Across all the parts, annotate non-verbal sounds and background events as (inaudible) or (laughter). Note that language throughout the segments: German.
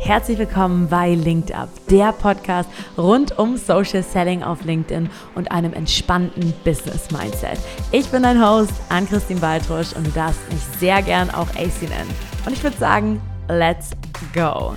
Herzlich willkommen bei Linked Up, der Podcast rund um Social Selling auf LinkedIn und einem entspannten Business Mindset. Ich bin dein Host, Ann-Christine Baltrusch und du darfst mich sehr gern auch AC nennen. Und ich würde sagen, let's go!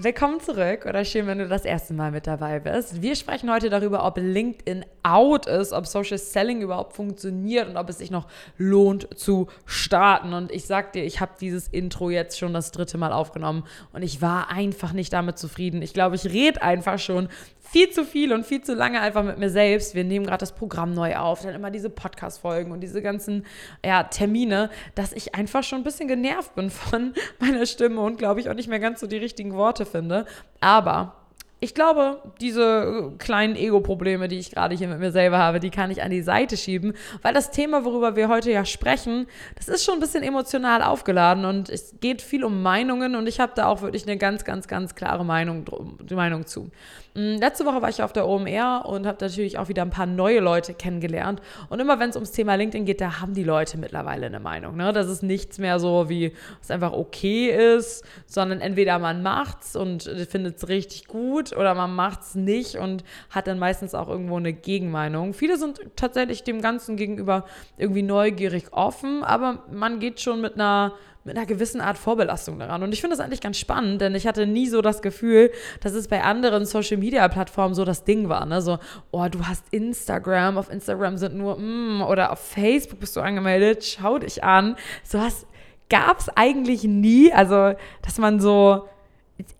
Willkommen zurück oder schön, wenn du das erste Mal mit dabei bist. Wir sprechen heute darüber, ob LinkedIn out ist, ob Social Selling überhaupt funktioniert und ob es sich noch lohnt zu starten. Und ich sag dir, ich habe dieses Intro jetzt schon das dritte Mal aufgenommen und ich war einfach nicht damit zufrieden. Ich glaube, ich rede einfach schon viel zu viel und viel zu lange einfach mit mir selbst. Wir nehmen gerade das Programm neu auf, dann immer diese Podcast-Folgen und diese ganzen ja, Termine, dass ich einfach schon ein bisschen genervt bin von (laughs) meiner Stimme und glaube ich auch nicht mehr ganz so die richtigen Worte finde. Aber ich glaube, diese kleinen Ego-Probleme, die ich gerade hier mit mir selber habe, die kann ich an die Seite schieben, weil das Thema, worüber wir heute ja sprechen, das ist schon ein bisschen emotional aufgeladen und es geht viel um Meinungen und ich habe da auch wirklich eine ganz, ganz, ganz klare Meinung, Meinung zu. Mm, letzte Woche war ich auf der OMR und habe natürlich auch wieder ein paar neue Leute kennengelernt. Und immer wenn es ums Thema LinkedIn geht, da haben die Leute mittlerweile eine Meinung. Ne? Das ist nichts mehr so, wie es einfach okay ist, sondern entweder man macht's und findet es richtig gut oder man macht's nicht und hat dann meistens auch irgendwo eine Gegenmeinung. Viele sind tatsächlich dem Ganzen gegenüber irgendwie neugierig offen, aber man geht schon mit einer mit einer gewissen Art Vorbelastung daran. Und ich finde das eigentlich ganz spannend, denn ich hatte nie so das Gefühl, dass es bei anderen Social-Media-Plattformen so das Ding war. Ne? So, oh, du hast Instagram, auf Instagram sind nur, mm, oder auf Facebook bist du angemeldet, schau dich an. So was gab es eigentlich nie. Also, dass man so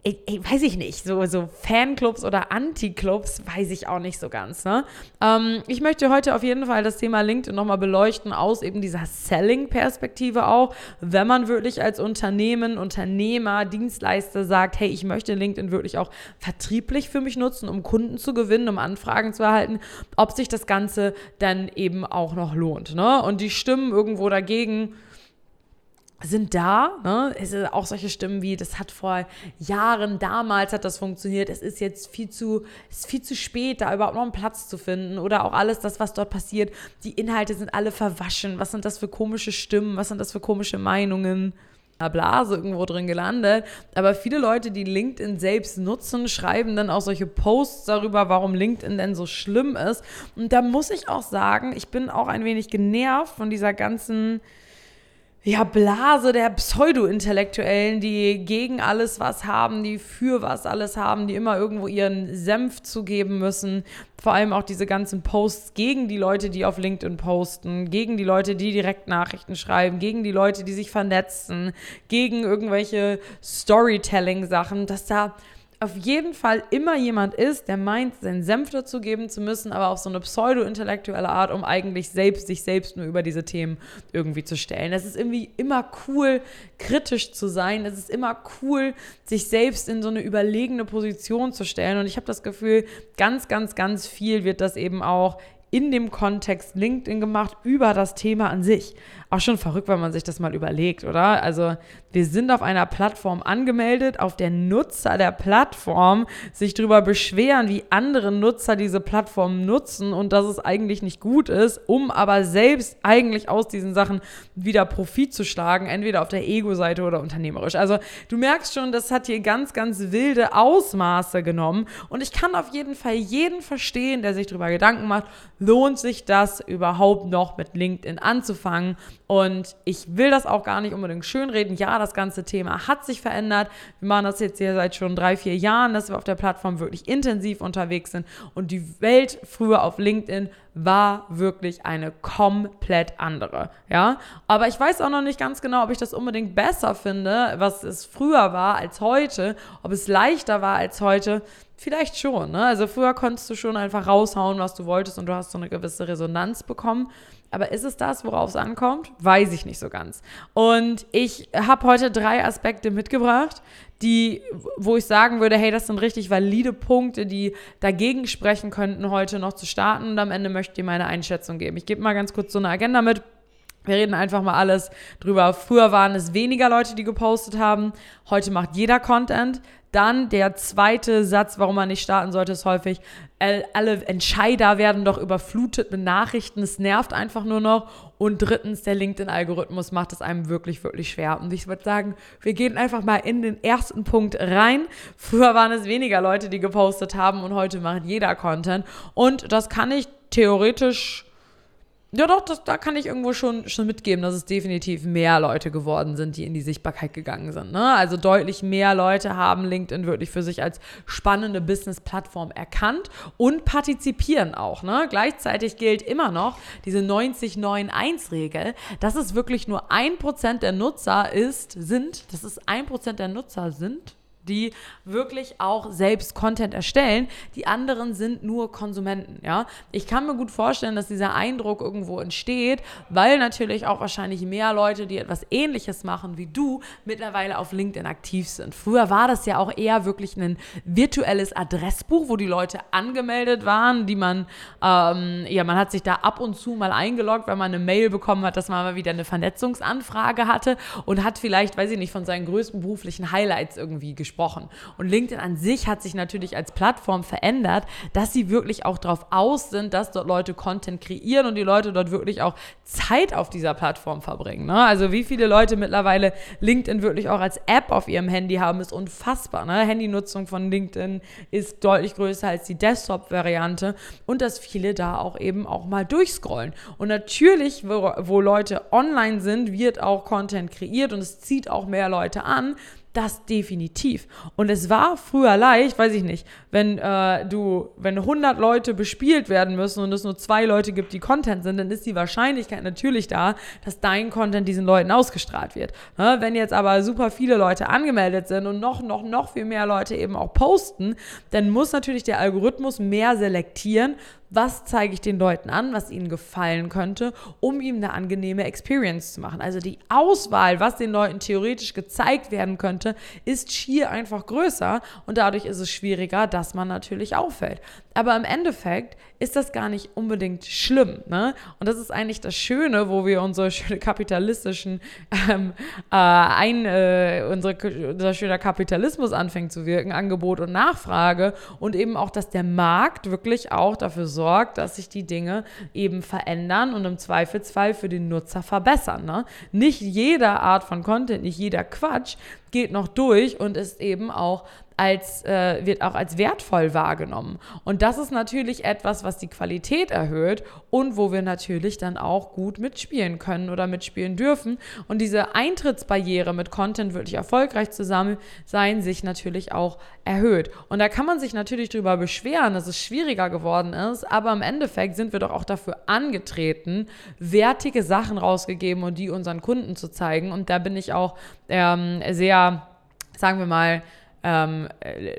ich, ich, weiß ich nicht, so, so Fanclubs oder Anti-Clubs, weiß ich auch nicht so ganz. Ne? Ähm, ich möchte heute auf jeden Fall das Thema LinkedIn nochmal beleuchten, aus eben dieser Selling-Perspektive auch, wenn man wirklich als Unternehmen, Unternehmer, Dienstleister sagt, hey, ich möchte LinkedIn wirklich auch vertrieblich für mich nutzen, um Kunden zu gewinnen, um Anfragen zu erhalten, ob sich das Ganze dann eben auch noch lohnt. Ne? Und die Stimmen irgendwo dagegen, sind da. Ne? Es sind auch solche Stimmen wie, das hat vor Jahren, damals hat das funktioniert, es ist jetzt viel zu, ist viel zu spät, da überhaupt noch einen Platz zu finden. Oder auch alles das, was dort passiert. Die Inhalte sind alle verwaschen. Was sind das für komische Stimmen? Was sind das für komische Meinungen? Blase irgendwo drin gelandet. Aber viele Leute, die LinkedIn selbst nutzen, schreiben dann auch solche Posts darüber, warum LinkedIn denn so schlimm ist. Und da muss ich auch sagen, ich bin auch ein wenig genervt von dieser ganzen ja, Blase der Pseudo-Intellektuellen, die gegen alles was haben, die für was alles haben, die immer irgendwo ihren Senf zugeben müssen. Vor allem auch diese ganzen Posts gegen die Leute, die auf LinkedIn posten, gegen die Leute, die direkt Nachrichten schreiben, gegen die Leute, die sich vernetzen, gegen irgendwelche Storytelling-Sachen, dass da auf jeden Fall immer jemand ist, der meint, seinen Senf dazu geben zu müssen, aber auf so eine pseudo-intellektuelle Art, um eigentlich selbst sich selbst nur über diese Themen irgendwie zu stellen. Es ist irgendwie immer cool, kritisch zu sein. Es ist immer cool, sich selbst in so eine überlegene Position zu stellen. Und ich habe das Gefühl, ganz, ganz, ganz viel wird das eben auch in dem Kontext LinkedIn gemacht über das Thema an sich. Auch schon verrückt, wenn man sich das mal überlegt, oder? Also wir sind auf einer Plattform angemeldet, auf der Nutzer der Plattform sich darüber beschweren, wie andere Nutzer diese Plattform nutzen und dass es eigentlich nicht gut ist, um aber selbst eigentlich aus diesen Sachen wieder Profit zu schlagen, entweder auf der Ego-Seite oder unternehmerisch. Also du merkst schon, das hat hier ganz, ganz wilde Ausmaße genommen und ich kann auf jeden Fall jeden verstehen, der sich darüber Gedanken macht, lohnt sich das überhaupt noch mit LinkedIn anzufangen? Und ich will das auch gar nicht unbedingt schönreden. Ja, das ganze Thema hat sich verändert. Wir machen das jetzt hier seit schon drei, vier Jahren, dass wir auf der Plattform wirklich intensiv unterwegs sind. Und die Welt früher auf LinkedIn war wirklich eine komplett andere. Ja, aber ich weiß auch noch nicht ganz genau, ob ich das unbedingt besser finde, was es früher war als heute, ob es leichter war als heute. Vielleicht schon. Ne? Also früher konntest du schon einfach raushauen, was du wolltest und du hast so eine gewisse Resonanz bekommen. Aber ist es das, worauf es ankommt? Weiß ich nicht so ganz. Und ich habe heute drei Aspekte mitgebracht, die, wo ich sagen würde, hey, das sind richtig valide Punkte, die dagegen sprechen könnten, heute noch zu starten. Und am Ende möchte ich dir meine Einschätzung geben. Ich gebe mal ganz kurz so eine Agenda mit. Wir reden einfach mal alles drüber. Früher waren es weniger Leute, die gepostet haben. Heute macht jeder Content. Dann der zweite Satz, warum man nicht starten sollte, ist häufig, alle Entscheider werden doch überflutet mit Nachrichten, es nervt einfach nur noch. Und drittens, der LinkedIn-Algorithmus macht es einem wirklich, wirklich schwer. Und ich würde sagen, wir gehen einfach mal in den ersten Punkt rein. Früher waren es weniger Leute, die gepostet haben und heute macht jeder Content. Und das kann ich theoretisch ja, doch, das, da kann ich irgendwo schon, schon mitgeben, dass es definitiv mehr Leute geworden sind, die in die Sichtbarkeit gegangen sind. Ne? Also deutlich mehr Leute haben LinkedIn wirklich für sich als spannende Business-Plattform erkannt und partizipieren auch. Ne? Gleichzeitig gilt immer noch diese 90-9-1-Regel, dass es wirklich nur ein Prozent der Nutzer ist, sind, dass es ein Prozent der Nutzer sind, die wirklich auch selbst Content erstellen. Die anderen sind nur Konsumenten, ja. Ich kann mir gut vorstellen, dass dieser Eindruck irgendwo entsteht, weil natürlich auch wahrscheinlich mehr Leute, die etwas ähnliches machen wie du, mittlerweile auf LinkedIn aktiv sind. Früher war das ja auch eher wirklich ein virtuelles Adressbuch, wo die Leute angemeldet waren, die man, ähm, ja, man hat sich da ab und zu mal eingeloggt, wenn man eine Mail bekommen hat, dass man mal wieder eine Vernetzungsanfrage hatte und hat vielleicht, weiß ich nicht, von seinen größten beruflichen Highlights irgendwie gesprochen gesprochen. Und LinkedIn an sich hat sich natürlich als Plattform verändert, dass sie wirklich auch darauf aus sind, dass dort Leute Content kreieren und die Leute dort wirklich auch Zeit auf dieser Plattform verbringen. Ne? Also wie viele Leute mittlerweile LinkedIn wirklich auch als App auf ihrem Handy haben, ist unfassbar. Ne? Handynutzung von LinkedIn ist deutlich größer als die Desktop-Variante und dass viele da auch eben auch mal durchscrollen. Und natürlich, wo, wo Leute online sind, wird auch Content kreiert und es zieht auch mehr Leute an. Das definitiv. Und es war früher leicht, weiß ich nicht, wenn äh, du, wenn 100 Leute bespielt werden müssen und es nur zwei Leute gibt, die Content sind, dann ist die Wahrscheinlichkeit natürlich da, dass dein Content diesen Leuten ausgestrahlt wird. Ne? Wenn jetzt aber super viele Leute angemeldet sind und noch, noch, noch viel mehr Leute eben auch posten, dann muss natürlich der Algorithmus mehr selektieren, was zeige ich den Leuten an, was ihnen gefallen könnte, um ihm eine angenehme Experience zu machen. Also die Auswahl, was den Leuten theoretisch gezeigt werden könnte, ist schier einfach größer und dadurch ist es schwieriger, dass man natürlich auffällt. Aber im Endeffekt ist das gar nicht unbedingt schlimm. Ne? Und das ist eigentlich das Schöne, wo wir unsere schöne kapitalistischen, ähm, äh, ein, äh, unsere, unser schöner Kapitalismus anfängt zu wirken, Angebot und Nachfrage und eben auch, dass der Markt wirklich auch dafür sorgt, dass sich die Dinge eben verändern und im Zweifelsfall für den Nutzer verbessern. Ne? Nicht jede Art von Content, nicht jeder Quatsch geht noch durch und ist eben auch als, äh, wird auch als wertvoll wahrgenommen. Und das ist natürlich etwas, was die Qualität erhöht und wo wir natürlich dann auch gut mitspielen können oder mitspielen dürfen. Und diese Eintrittsbarriere mit Content wirklich erfolgreich zusammen sein, sich natürlich auch erhöht. Und da kann man sich natürlich darüber beschweren, dass es schwieriger geworden ist, aber im Endeffekt sind wir doch auch dafür angetreten, wertige Sachen rausgegeben und die unseren Kunden zu zeigen. Und da bin ich auch ähm, sehr, sagen wir mal, ähm,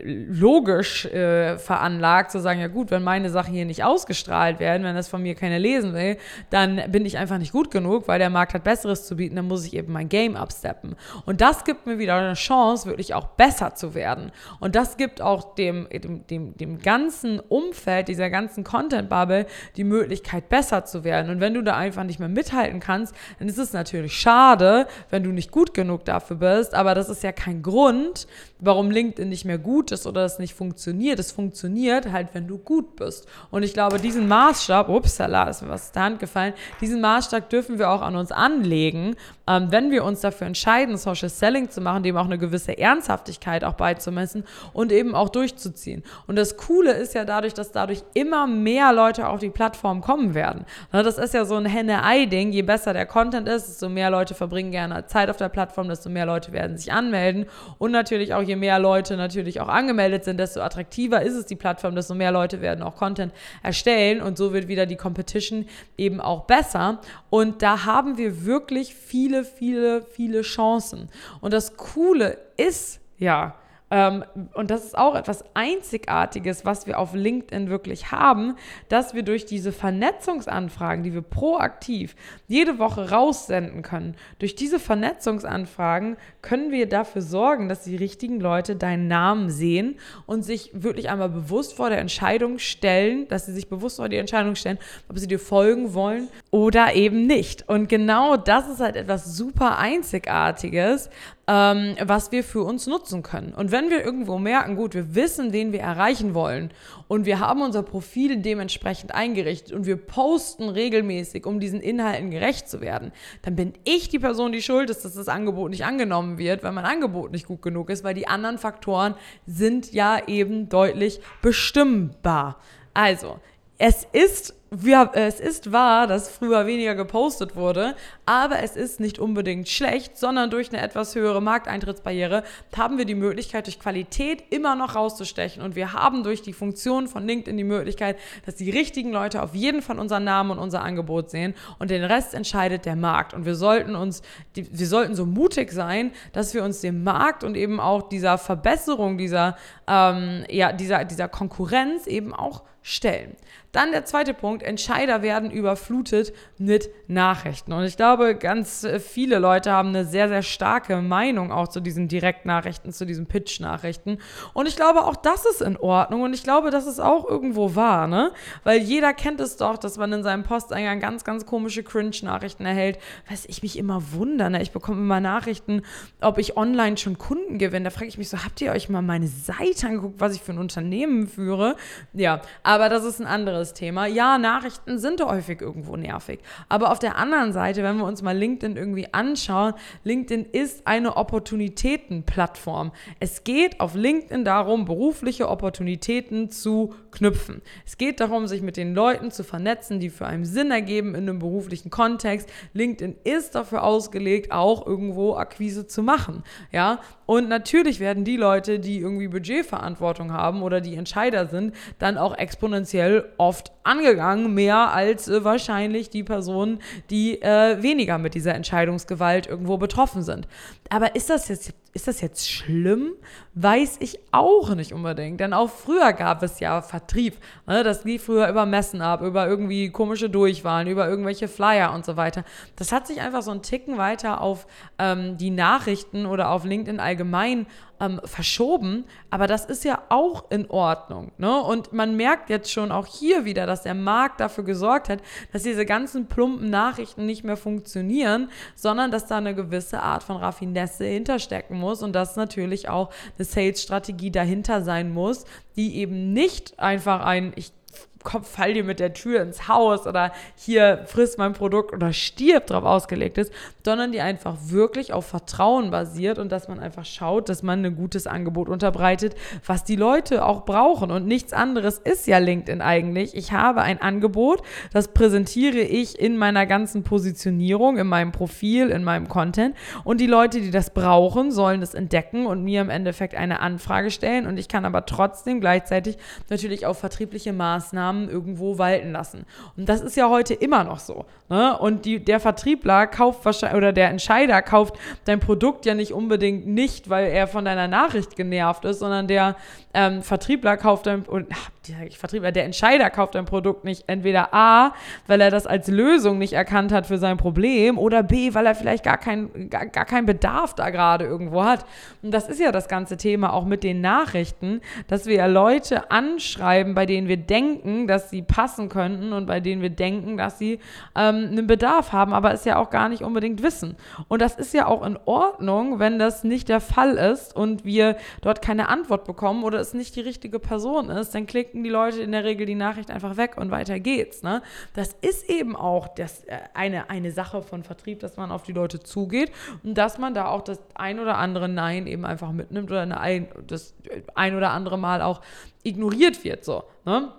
logisch äh, veranlagt, zu sagen, ja gut, wenn meine Sachen hier nicht ausgestrahlt werden, wenn das von mir keiner lesen will, dann bin ich einfach nicht gut genug, weil der Markt hat Besseres zu bieten, dann muss ich eben mein Game absteppen. Und das gibt mir wieder eine Chance, wirklich auch besser zu werden. Und das gibt auch dem, dem, dem, dem ganzen Umfeld, dieser ganzen Content-Bubble die Möglichkeit, besser zu werden. Und wenn du da einfach nicht mehr mithalten kannst, dann ist es natürlich schade, wenn du nicht gut genug dafür bist, aber das ist ja kein Grund, warum LinkedIn nicht mehr gut ist oder es nicht funktioniert. Es funktioniert halt, wenn du gut bist. Und ich glaube, diesen Maßstab, upsala, ist mir was aus der Hand gefallen, diesen Maßstab dürfen wir auch an uns anlegen, ähm, wenn wir uns dafür entscheiden, Social Selling zu machen, dem auch eine gewisse Ernsthaftigkeit auch beizumessen und eben auch durchzuziehen. Und das Coole ist ja dadurch, dass dadurch immer mehr Leute auf die Plattform kommen werden. Ne, das ist ja so ein Henne-Ei-Ding. Je besser der Content ist, desto mehr Leute verbringen gerne Zeit auf der Plattform, desto mehr Leute werden sich anmelden und natürlich auch je mehr Leute natürlich auch angemeldet sind, desto attraktiver ist es die Plattform, desto mehr Leute werden auch Content erstellen und so wird wieder die Competition eben auch besser. Und da haben wir wirklich viele, viele, viele Chancen. Und das Coole ist ja, und das ist auch etwas Einzigartiges, was wir auf LinkedIn wirklich haben, dass wir durch diese Vernetzungsanfragen, die wir proaktiv jede Woche raussenden können, durch diese Vernetzungsanfragen können wir dafür sorgen, dass die richtigen Leute deinen Namen sehen und sich wirklich einmal bewusst vor der Entscheidung stellen, dass sie sich bewusst vor die Entscheidung stellen, ob sie dir folgen wollen oder eben nicht. Und genau das ist halt etwas super Einzigartiges, ähm, was wir für uns nutzen können. Und wenn wir irgendwo merken, gut, wir wissen, wen wir erreichen wollen und wir haben unser Profil dementsprechend eingerichtet und wir posten regelmäßig, um diesen Inhalten gerecht zu werden, dann bin ich die Person, die schuld ist, dass das Angebot nicht angenommen wird, weil mein Angebot nicht gut genug ist, weil die anderen Faktoren sind ja eben deutlich bestimmbar. Also, es ist wir, es ist wahr, dass früher weniger gepostet wurde, aber es ist nicht unbedingt schlecht, sondern durch eine etwas höhere Markteintrittsbarriere haben wir die Möglichkeit, durch Qualität immer noch rauszustechen. Und wir haben durch die Funktion von LinkedIn die Möglichkeit, dass die richtigen Leute auf jeden Fall unseren Namen und unser Angebot sehen und den Rest entscheidet der Markt. Und wir sollten uns, wir sollten so mutig sein, dass wir uns dem Markt und eben auch dieser Verbesserung, dieser, ähm, ja, dieser, dieser Konkurrenz eben auch stellen. Dann der zweite Punkt, Entscheider werden überflutet mit Nachrichten. Und ich glaube, ganz äh, viele Leute haben eine sehr, sehr starke Meinung auch zu diesen Direktnachrichten, zu diesen Pitch-Nachrichten. Und ich glaube, auch das ist in Ordnung. Und ich glaube, das ist auch irgendwo wahr, ne? Weil jeder kennt es doch, dass man in seinem Posteingang ganz, ganz komische Cringe-Nachrichten erhält. Was ich mich immer wundere, ne? Ich bekomme immer Nachrichten, ob ich online schon Kunden gewinne. Da frage ich mich so, habt ihr euch mal meine Seite angeguckt, was ich für ein Unternehmen führe? Ja, aber das ist ein anderes Thema. Ja, Nachrichten sind häufig irgendwo nervig. Aber auf der anderen Seite, wenn wir uns mal LinkedIn irgendwie anschauen, LinkedIn ist eine Opportunitätenplattform. Es geht auf LinkedIn darum, berufliche Opportunitäten zu knüpfen. Es geht darum, sich mit den Leuten zu vernetzen, die für einen Sinn ergeben in einem beruflichen Kontext. LinkedIn ist dafür ausgelegt, auch irgendwo Akquise zu machen. Ja, und natürlich werden die Leute, die irgendwie Budgetverantwortung haben oder die Entscheider sind, dann auch exponentiell oft angegangen, mehr als äh, wahrscheinlich die Personen, die äh, weniger mit dieser Entscheidungsgewalt irgendwo betroffen sind. Aber ist das jetzt ist das jetzt schlimm? Weiß ich auch nicht unbedingt. Denn auch früher gab es ja Vertrieb. Ne? Das lief früher über Messen ab, über irgendwie komische Durchwahlen, über irgendwelche Flyer und so weiter. Das hat sich einfach so einen Ticken weiter auf ähm, die Nachrichten oder auf LinkedIn allgemein ähm, verschoben, aber das ist ja auch in Ordnung. Ne? Und man merkt jetzt schon auch hier wieder, dass der Markt dafür gesorgt hat, dass diese ganzen plumpen Nachrichten nicht mehr funktionieren, sondern dass da eine gewisse Art von Raffinesse hinterstecken muss und dass natürlich auch eine Sales-Strategie dahinter sein muss, die eben nicht einfach ein, ich komm, fall dir mit der Tür ins Haus oder hier frisst mein Produkt oder stirb drauf ausgelegt ist, sondern die einfach wirklich auf Vertrauen basiert und dass man einfach schaut, dass man ein gutes Angebot unterbreitet, was die Leute auch brauchen. Und nichts anderes ist ja LinkedIn eigentlich. Ich habe ein Angebot, das präsentiere ich in meiner ganzen Positionierung, in meinem Profil, in meinem Content. Und die Leute, die das brauchen, sollen es entdecken und mir im Endeffekt eine Anfrage stellen. Und ich kann aber trotzdem gleichzeitig natürlich auch vertriebliche Maßnahmen irgendwo walten lassen. Und das ist ja heute immer noch so. Ne? Und die, der Vertriebler kauft wahrscheinlich oder der Entscheider kauft dein Produkt ja nicht unbedingt nicht, weil er von deiner Nachricht genervt ist, sondern der ähm, Vertriebler kauft dein und ach, Vertriebler, der Entscheider kauft dein Produkt nicht entweder A, weil er das als Lösung nicht erkannt hat für sein Problem oder B, weil er vielleicht gar, kein, gar, gar keinen Bedarf da gerade irgendwo hat. Und das ist ja das ganze Thema auch mit den Nachrichten, dass wir ja Leute anschreiben, bei denen wir denken, dass sie passen könnten und bei denen wir denken, dass sie ähm, einen Bedarf haben, aber es ja auch gar nicht unbedingt wissen. Und das ist ja auch in Ordnung, wenn das nicht der Fall ist und wir dort keine Antwort bekommen oder es nicht die richtige Person ist, dann klicken die Leute in der Regel die Nachricht einfach weg und weiter geht's. Ne? Das ist eben auch das, äh, eine, eine Sache von Vertrieb, dass man auf die Leute zugeht und dass man da auch das ein oder andere Nein eben einfach mitnimmt oder eine ein, das ein oder andere Mal auch ignoriert wird. So, ne?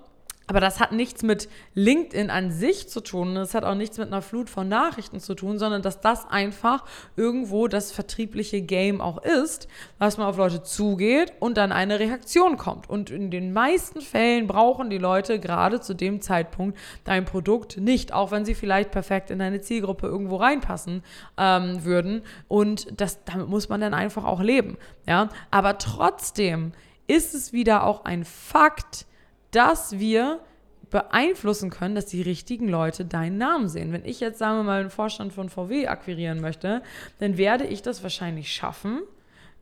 Aber das hat nichts mit LinkedIn an sich zu tun. Das hat auch nichts mit einer Flut von Nachrichten zu tun, sondern dass das einfach irgendwo das vertriebliche Game auch ist, dass man auf Leute zugeht und dann eine Reaktion kommt. Und in den meisten Fällen brauchen die Leute gerade zu dem Zeitpunkt dein Produkt nicht, auch wenn sie vielleicht perfekt in deine Zielgruppe irgendwo reinpassen ähm, würden. Und das, damit muss man dann einfach auch leben. Ja? Aber trotzdem ist es wieder auch ein Fakt, dass wir beeinflussen können, dass die richtigen Leute deinen Namen sehen. Wenn ich jetzt, sagen wir mal, einen Vorstand von VW akquirieren möchte, dann werde ich das wahrscheinlich schaffen,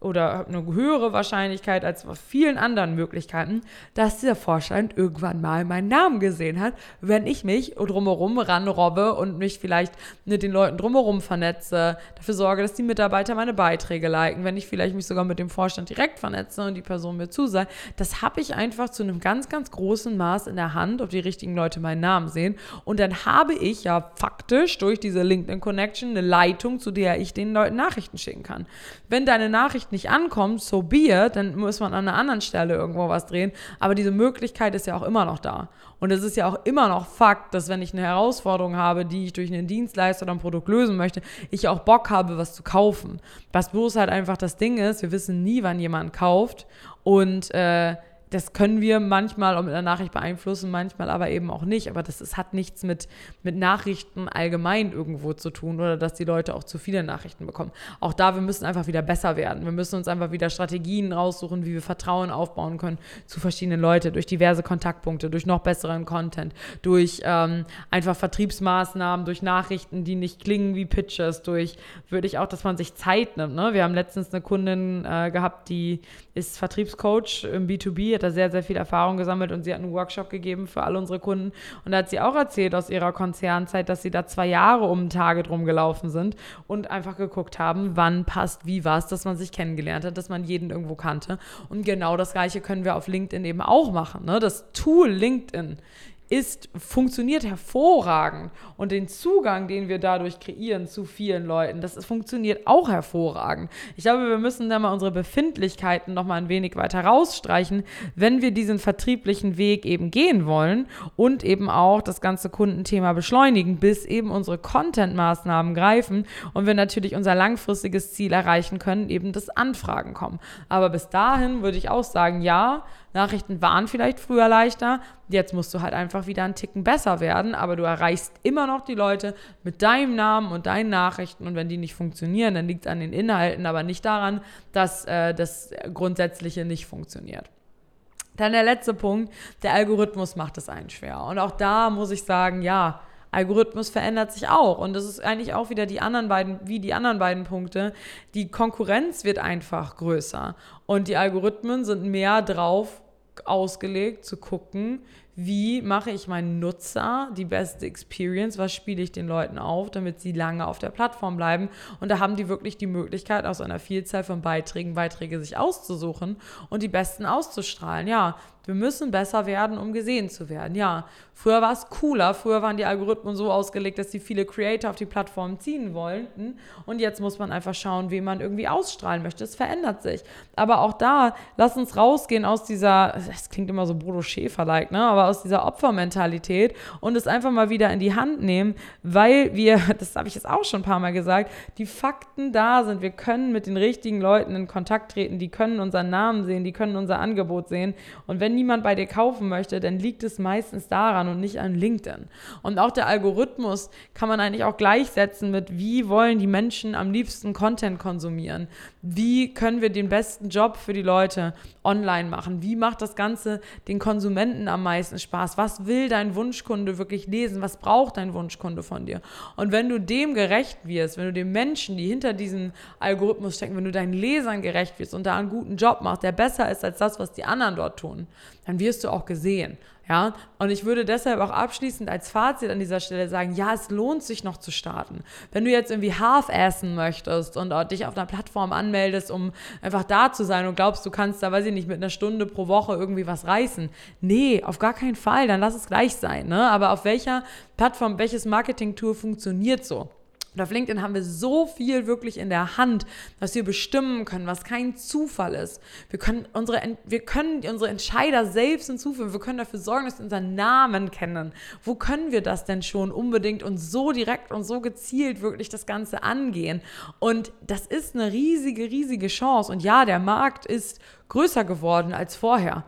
oder eine höhere Wahrscheinlichkeit als bei vielen anderen Möglichkeiten, dass der Vorstand irgendwann mal meinen Namen gesehen hat, wenn ich mich drumherum ranrobbe und mich vielleicht mit den Leuten drumherum vernetze, dafür sorge, dass die Mitarbeiter meine Beiträge liken, wenn ich vielleicht mich sogar mit dem Vorstand direkt vernetze und die Person mir zusagt. Das habe ich einfach zu einem ganz, ganz großen Maß in der Hand, ob die richtigen Leute meinen Namen sehen. Und dann habe ich ja faktisch durch diese LinkedIn Connection eine Leitung, zu der ich den Leuten Nachrichten schicken kann. Wenn deine Nachricht Nachricht nicht ankommt, so be it, dann muss man an einer anderen Stelle irgendwo was drehen. Aber diese Möglichkeit ist ja auch immer noch da. Und es ist ja auch immer noch Fakt, dass wenn ich eine Herausforderung habe, die ich durch einen Dienstleister oder ein Produkt lösen möchte, ich auch Bock habe, was zu kaufen. Was bloß halt einfach das Ding ist, wir wissen nie, wann jemand kauft. Und äh, das können wir manchmal auch mit einer Nachricht beeinflussen, manchmal aber eben auch nicht. Aber das ist, hat nichts mit, mit Nachrichten allgemein irgendwo zu tun oder dass die Leute auch zu viele Nachrichten bekommen. Auch da, wir müssen einfach wieder besser werden. Wir müssen uns einfach wieder Strategien raussuchen, wie wir Vertrauen aufbauen können zu verschiedenen Leuten, durch diverse Kontaktpunkte, durch noch besseren Content, durch ähm, einfach Vertriebsmaßnahmen, durch Nachrichten, die nicht klingen wie Pitches, durch, würde ich auch, dass man sich Zeit nimmt. Ne? Wir haben letztens eine Kundin äh, gehabt, die ist Vertriebscoach im B2B, hat da sehr, sehr viel Erfahrung gesammelt und sie hat einen Workshop gegeben für alle unsere Kunden. Und da hat sie auch erzählt aus ihrer Konzernzeit, dass sie da zwei Jahre um den Target rumgelaufen sind und einfach geguckt haben, wann passt wie was, dass man sich kennengelernt hat, dass man jeden irgendwo kannte. Und genau das Gleiche können wir auf LinkedIn eben auch machen. Ne? Das Tool LinkedIn ist, funktioniert hervorragend. Und den Zugang, den wir dadurch kreieren zu vielen Leuten, das funktioniert auch hervorragend. Ich glaube, wir müssen da mal unsere Befindlichkeiten noch mal ein wenig weiter rausstreichen, wenn wir diesen vertrieblichen Weg eben gehen wollen und eben auch das ganze Kundenthema beschleunigen, bis eben unsere Content-Maßnahmen greifen und wir natürlich unser langfristiges Ziel erreichen können, eben das Anfragen kommen. Aber bis dahin würde ich auch sagen, ja, Nachrichten waren vielleicht früher leichter. Jetzt musst du halt einfach wieder einen Ticken besser werden, aber du erreichst immer noch die Leute mit deinem Namen und deinen Nachrichten. Und wenn die nicht funktionieren, dann liegt es an den Inhalten, aber nicht daran, dass äh, das Grundsätzliche nicht funktioniert. Dann der letzte Punkt, der Algorithmus macht es einen schwer. Und auch da muss ich sagen, ja, Algorithmus verändert sich auch. Und das ist eigentlich auch wieder die anderen beiden, wie die anderen beiden Punkte. Die Konkurrenz wird einfach größer. Und die Algorithmen sind mehr drauf ausgelegt zu gucken, wie mache ich meinen Nutzer die beste Experience, was spiele ich den Leuten auf, damit sie lange auf der Plattform bleiben. Und da haben die wirklich die Möglichkeit, aus einer Vielzahl von Beiträgen Beiträge sich auszusuchen und die besten auszustrahlen. Ja, wir müssen besser werden, um gesehen zu werden. Ja, früher war es cooler. Früher waren die Algorithmen so ausgelegt, dass sie viele Creator auf die Plattform ziehen wollten. Und jetzt muss man einfach schauen, wie man irgendwie ausstrahlen möchte. Es verändert sich. Aber auch da, lass uns rausgehen aus dieser, das klingt immer so Bodo Schäfer-like, ne? aber aus dieser Opfermentalität und es einfach mal wieder in die Hand nehmen, weil wir, (laughs) das habe ich jetzt auch schon ein paar Mal gesagt, die Fakten da sind. Wir können mit den richtigen Leuten in Kontakt treten, die können unseren Namen sehen, die können unser Angebot sehen. Und wenn niemand bei dir kaufen möchte, dann liegt es meistens daran und nicht an LinkedIn. Und auch der Algorithmus kann man eigentlich auch gleichsetzen mit, wie wollen die Menschen am liebsten Content konsumieren? Wie können wir den besten Job für die Leute online machen? Wie macht das Ganze den Konsumenten am meisten Spaß? Was will dein Wunschkunde wirklich lesen? Was braucht dein Wunschkunde von dir? Und wenn du dem gerecht wirst, wenn du den Menschen, die hinter diesem Algorithmus stecken, wenn du deinen Lesern gerecht wirst und da einen guten Job machst, der besser ist als das, was die anderen dort tun, dann wirst du auch gesehen. Ja, und ich würde deshalb auch abschließend als Fazit an dieser Stelle sagen, ja, es lohnt sich noch zu starten. Wenn du jetzt irgendwie half-assen möchtest und dich auf einer Plattform anmeldest, um einfach da zu sein und glaubst, du kannst da, weiß ich nicht, mit einer Stunde pro Woche irgendwie was reißen. Nee, auf gar keinen Fall, dann lass es gleich sein. Ne? Aber auf welcher Plattform, welches Marketing-Tool funktioniert so? Und auf LinkedIn haben wir so viel wirklich in der Hand, was wir bestimmen können, was kein Zufall ist. Wir können unsere, wir können unsere Entscheider selbst hinzufügen. Wir können dafür sorgen, dass wir unseren Namen kennen. Wo können wir das denn schon unbedingt und so direkt und so gezielt wirklich das Ganze angehen? Und das ist eine riesige, riesige Chance. Und ja, der Markt ist größer geworden als vorher.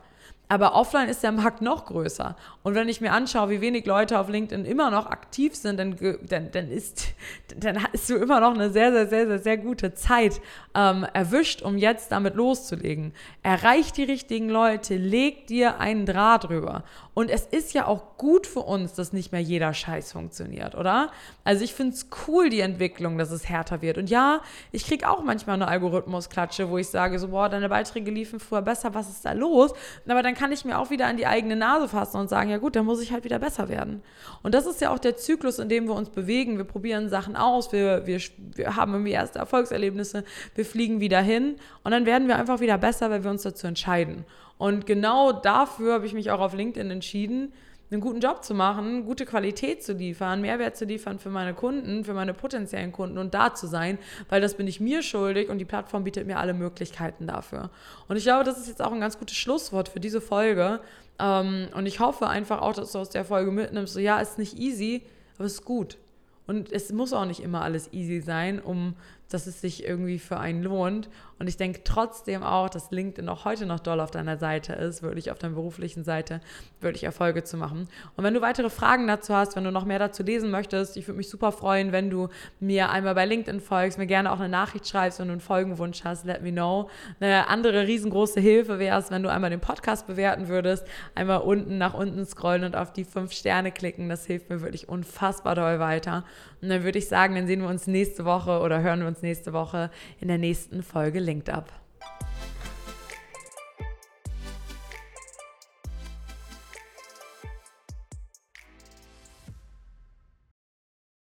Aber offline ist der Markt noch größer. Und wenn ich mir anschaue, wie wenig Leute auf LinkedIn immer noch aktiv sind, dann, dann, dann, ist, (laughs) dann hast du immer noch eine sehr, sehr, sehr, sehr, sehr gute Zeit ähm, erwischt, um jetzt damit loszulegen. Erreich die richtigen Leute, leg dir einen Draht drüber. Und es ist ja auch gut für uns, dass nicht mehr jeder Scheiß funktioniert, oder? Also ich finde es cool, die Entwicklung, dass es härter wird. Und ja, ich kriege auch manchmal eine Algorithmusklatsche, wo ich sage, so, boah, deine Beiträge liefen früher besser, was ist da los? Aber dann kann ich mir auch wieder an die eigene Nase fassen und sagen, ja gut, dann muss ich halt wieder besser werden. Und das ist ja auch der Zyklus, in dem wir uns bewegen. Wir probieren Sachen aus, wir, wir, wir haben irgendwie erste Erfolgserlebnisse, wir fliegen wieder hin und dann werden wir einfach wieder besser, weil wir uns dazu entscheiden. Und genau dafür habe ich mich auch auf LinkedIn entschieden, einen guten Job zu machen, gute Qualität zu liefern, Mehrwert zu liefern für meine Kunden, für meine potenziellen Kunden und da zu sein, weil das bin ich mir schuldig und die Plattform bietet mir alle Möglichkeiten dafür. Und ich glaube, das ist jetzt auch ein ganz gutes Schlusswort für diese Folge. Ähm, und ich hoffe einfach auch, dass du aus der Folge mitnimmst, so ja, ist nicht easy, aber es ist gut. Und es muss auch nicht immer alles easy sein, um dass es sich irgendwie für einen lohnt. Und ich denke trotzdem auch, dass LinkedIn auch heute noch doll auf deiner Seite ist, wirklich auf deiner beruflichen Seite, wirklich Erfolge zu machen. Und wenn du weitere Fragen dazu hast, wenn du noch mehr dazu lesen möchtest, ich würde mich super freuen, wenn du mir einmal bei LinkedIn folgst, mir gerne auch eine Nachricht schreibst, wenn du einen Folgenwunsch hast, let me know. Eine andere riesengroße Hilfe wäre es, wenn du einmal den Podcast bewerten würdest, einmal unten nach unten scrollen und auf die fünf Sterne klicken. Das hilft mir wirklich unfassbar doll weiter. Und dann würde ich sagen, dann sehen wir uns nächste Woche oder hören wir uns nächste Woche in der nächsten Folge Linked Up.